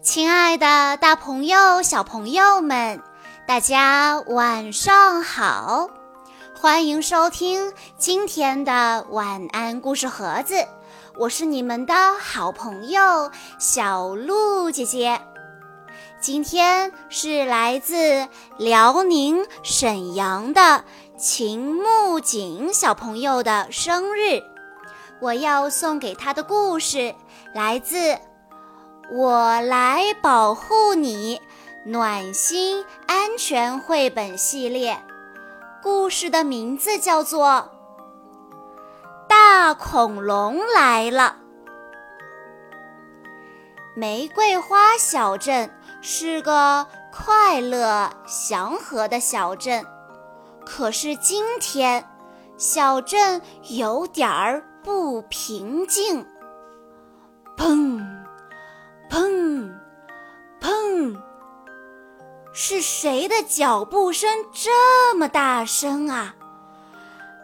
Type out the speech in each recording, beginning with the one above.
亲爱的，大朋友、小朋友们，大家晚上好！欢迎收听今天的晚安故事盒子，我是你们的好朋友小鹿姐姐。今天是来自辽宁沈阳的秦木槿小朋友的生日，我要送给他的故事来自。我来保护你，暖心安全绘本系列，故事的名字叫做《大恐龙来了》。玫瑰花小镇是个快乐祥和的小镇，可是今天小镇有点儿不平静。砰！砰，砰！是谁的脚步声这么大声啊？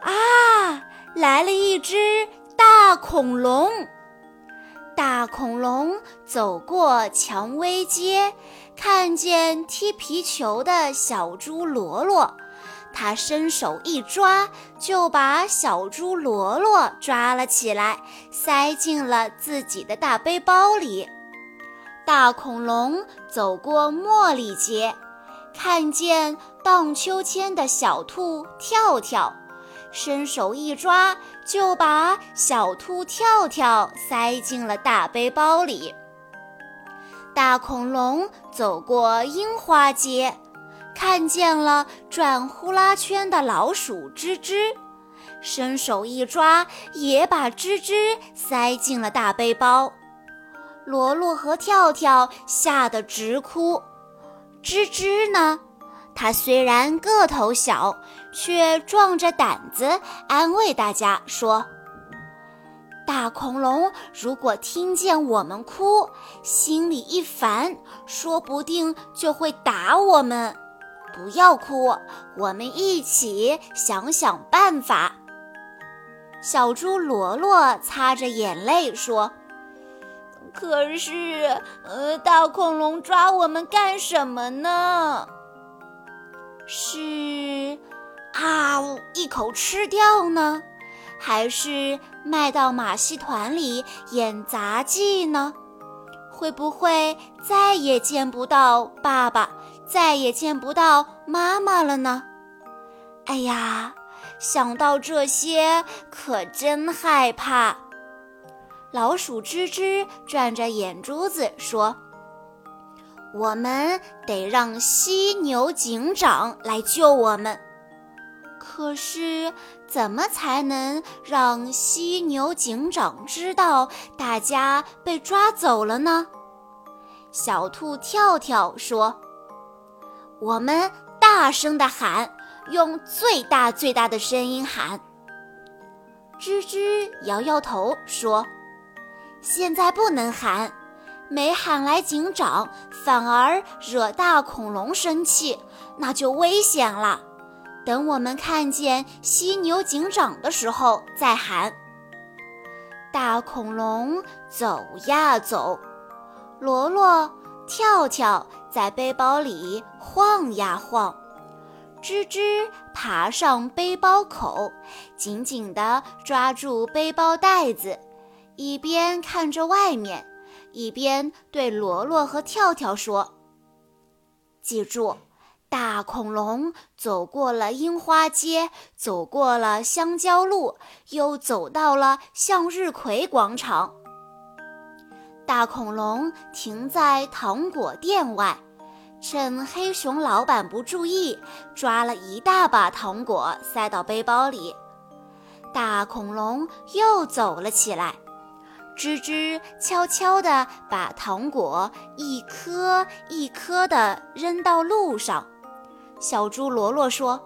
啊，来了一只大恐龙！大恐龙走过蔷薇街，看见踢皮球的小猪罗罗，他伸手一抓，就把小猪罗罗抓了起来，塞进了自己的大背包里。大恐龙走过茉莉街，看见荡秋千的小兔跳跳，伸手一抓，就把小兔跳跳塞进了大背包里。大恐龙走过樱花街，看见了转呼啦圈的老鼠吱吱，伸手一抓，也把吱吱塞进了大背包。罗罗和跳跳吓得直哭，吱吱呢？它虽然个头小，却壮着胆子安慰大家说：“大恐龙如果听见我们哭，心里一烦，说不定就会打我们。不要哭，我们一起想想办法。”小猪罗罗擦着眼泪说。可是，呃，大恐龙抓我们干什么呢？是啊，一口吃掉呢，还是卖到马戏团里演杂技呢？会不会再也见不到爸爸，再也见不到妈妈了呢？哎呀，想到这些，可真害怕。老鼠吱吱转着眼珠子说：“我们得让犀牛警长来救我们。可是，怎么才能让犀牛警长知道大家被抓走了呢？”小兔跳跳说：“我们大声地喊，用最大最大的声音喊。”吱吱摇摇头说。现在不能喊，没喊来警长，反而惹大恐龙生气，那就危险了。等我们看见犀牛警长的时候再喊。大恐龙走呀走，罗罗、跳跳在背包里晃呀晃，吱吱爬上背包口，紧紧地抓住背包带子。一边看着外面，一边对罗罗和跳跳说：“记住，大恐龙走过了樱花街，走过了香蕉路，又走到了向日葵广场。大恐龙停在糖果店外，趁黑熊老板不注意，抓了一大把糖果塞到背包里。大恐龙又走了起来。”吱吱悄悄地把糖果一颗一颗地扔到路上。小猪罗罗说：“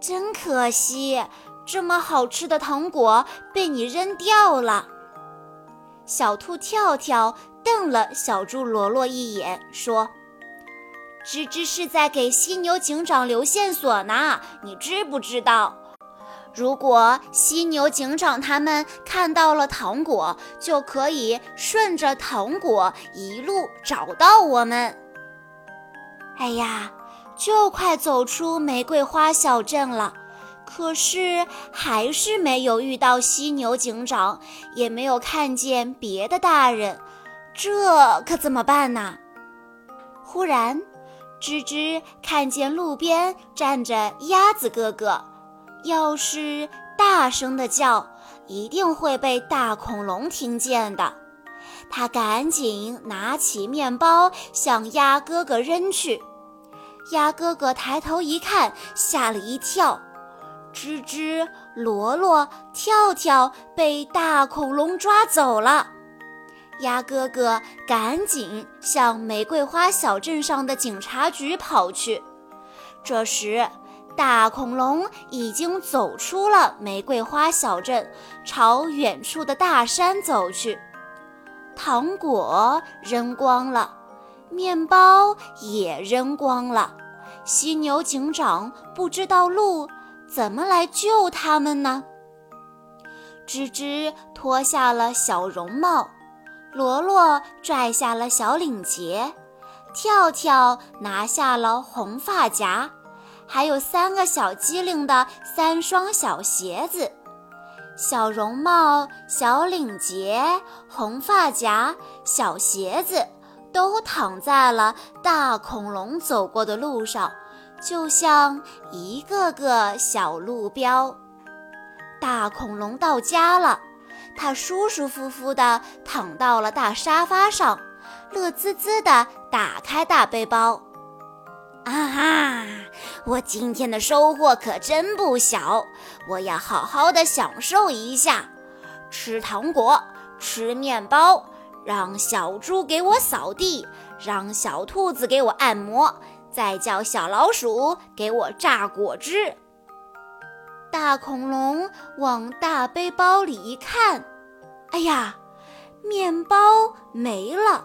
真可惜，这么好吃的糖果被你扔掉了。”小兔跳跳瞪了小猪罗罗一眼，说：“吱吱是在给犀牛警长留线索呢，你知不知道？如果犀牛警长他们看到了糖果，就可以顺着糖果一路找到我们。哎呀，就快走出玫瑰花小镇了，可是还是没有遇到犀牛警长，也没有看见别的大人，这可怎么办呢？忽然，吱吱看见路边站着鸭子哥哥。要是大声的叫，一定会被大恐龙听见的。他赶紧拿起面包向鸭哥哥扔去。鸭哥哥抬头一看，吓了一跳。吱吱、罗罗、跳跳被大恐龙抓走了。鸭哥哥赶紧向玫瑰花小镇上的警察局跑去。这时。大恐龙已经走出了玫瑰花小镇，朝远处的大山走去。糖果扔光了，面包也扔光了。犀牛警长不知道路，怎么来救他们呢？吱吱脱下了小绒帽，罗罗拽下了小领结，跳跳拿下了红发夹。还有三个小机灵的三双小鞋子，小绒帽、小领结、红发夹、小鞋子，都躺在了大恐龙走过的路上，就像一个个小路标。大恐龙到家了，它舒舒服服地躺到了大沙发上，乐滋滋地打开大背包。啊哈！我今天的收获可真不小，我要好好的享受一下，吃糖果，吃面包，让小猪给我扫地，让小兔子给我按摩，再叫小老鼠给我榨果汁。大恐龙往大背包里一看，哎呀，面包没了，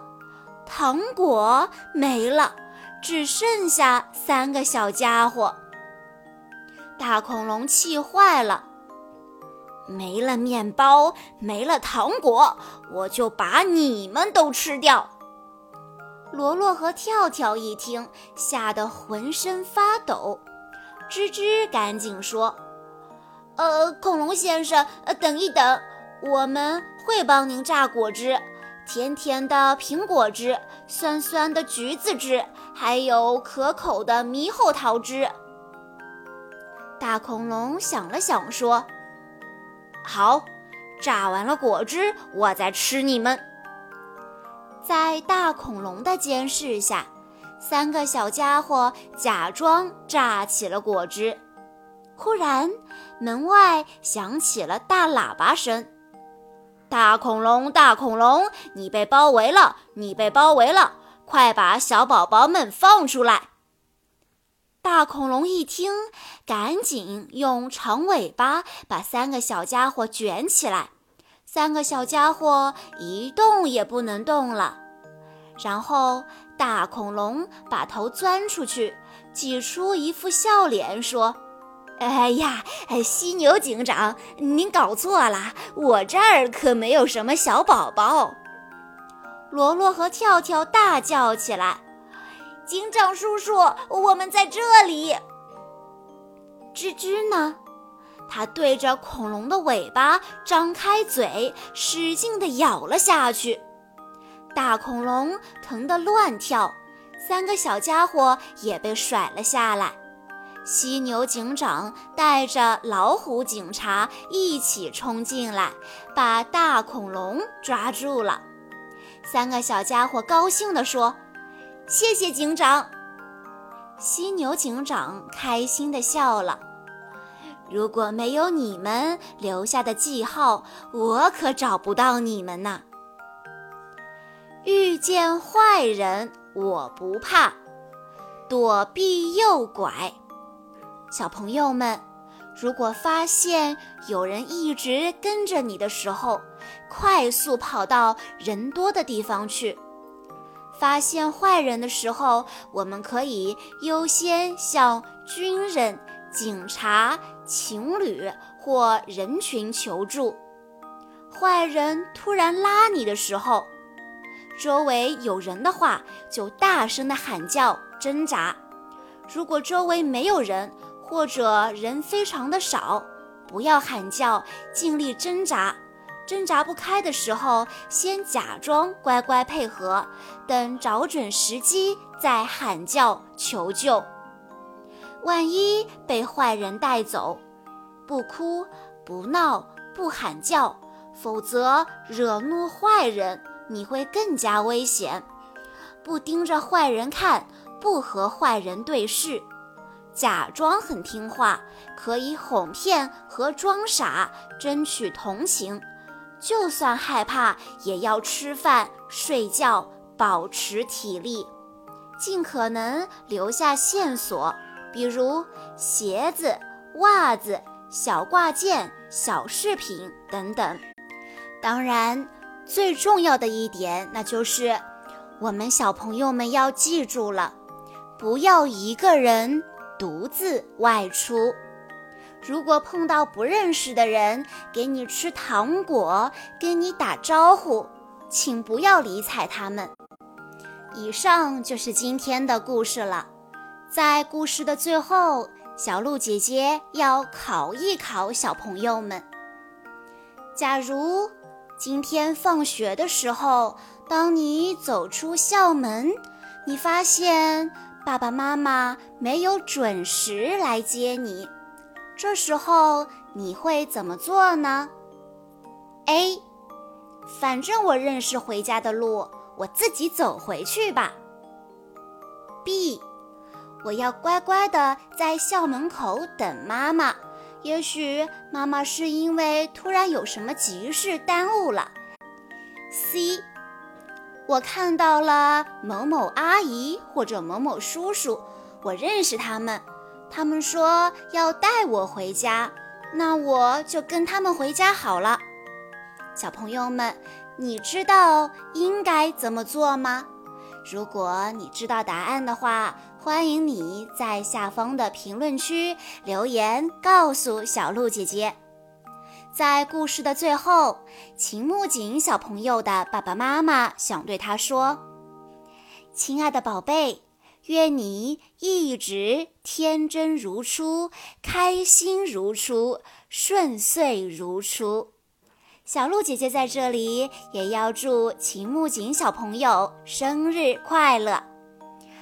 糖果没了。只剩下三个小家伙，大恐龙气坏了，没了面包，没了糖果，我就把你们都吃掉。罗罗和跳跳一听，吓得浑身发抖。吱吱赶紧说：“呃，恐龙先生，呃，等一等，我们会帮您榨果汁。”甜甜的苹果汁，酸酸的橘子汁，还有可口的猕猴桃汁。大恐龙想了想，说：“好，榨完了果汁，我再吃你们。”在大恐龙的监视下，三个小家伙假装榨起了果汁。忽然，门外响起了大喇叭声。大恐龙，大恐龙，你被包围了！你被包围了！快把小宝宝们放出来！大恐龙一听，赶紧用长尾巴把三个小家伙卷起来。三个小家伙一动也不能动了。然后，大恐龙把头钻出去，挤出一副笑脸，说。哎呀，犀牛警长，您搞错了，我这儿可没有什么小宝宝。罗罗和跳跳大叫起来：“警长叔叔，我们在这里！”吱吱呢？它对着恐龙的尾巴张开嘴，使劲地咬了下去。大恐龙疼得乱跳，三个小家伙也被甩了下来。犀牛警长带着老虎警察一起冲进来，把大恐龙抓住了。三个小家伙高兴地说：“谢谢警长。”犀牛警长开心地笑了：“如果没有你们留下的记号，我可找不到你们呢。”遇见坏人，我不怕，躲避右拐。小朋友们，如果发现有人一直跟着你的时候，快速跑到人多的地方去。发现坏人的时候，我们可以优先向军人、警察、情侣或人群求助。坏人突然拉你的时候，周围有人的话，就大声的喊叫挣扎；如果周围没有人，或者人非常的少，不要喊叫，尽力挣扎。挣扎不开的时候，先假装乖乖配合，等找准时机再喊叫求救。万一被坏人带走，不哭不闹不喊叫，否则惹怒坏人，你会更加危险。不盯着坏人看，不和坏人对视。假装很听话，可以哄骗和装傻，争取同情。就算害怕，也要吃饭、睡觉，保持体力。尽可能留下线索，比如鞋子、袜子、小挂件、小饰品等等。当然，最重要的一点，那就是我们小朋友们要记住了，不要一个人。独自外出，如果碰到不认识的人给你吃糖果、跟你打招呼，请不要理睬他们。以上就是今天的故事了。在故事的最后，小鹿姐姐要考一考小朋友们：假如今天放学的时候，当你走出校门，你发现。爸爸妈妈没有准时来接你，这时候你会怎么做呢？A，反正我认识回家的路，我自己走回去吧。B，我要乖乖的在校门口等妈妈，也许妈妈是因为突然有什么急事耽误了。C。我看到了某某阿姨或者某某叔叔，我认识他们，他们说要带我回家，那我就跟他们回家好了。小朋友们，你知道应该怎么做吗？如果你知道答案的话，欢迎你在下方的评论区留言告诉小鹿姐姐。在故事的最后，秦木槿小朋友的爸爸妈妈想对他说：“亲爱的宝贝，愿你一直天真如初，开心如初，顺遂如初。”小鹿姐姐在这里也要祝秦木槿小朋友生日快乐。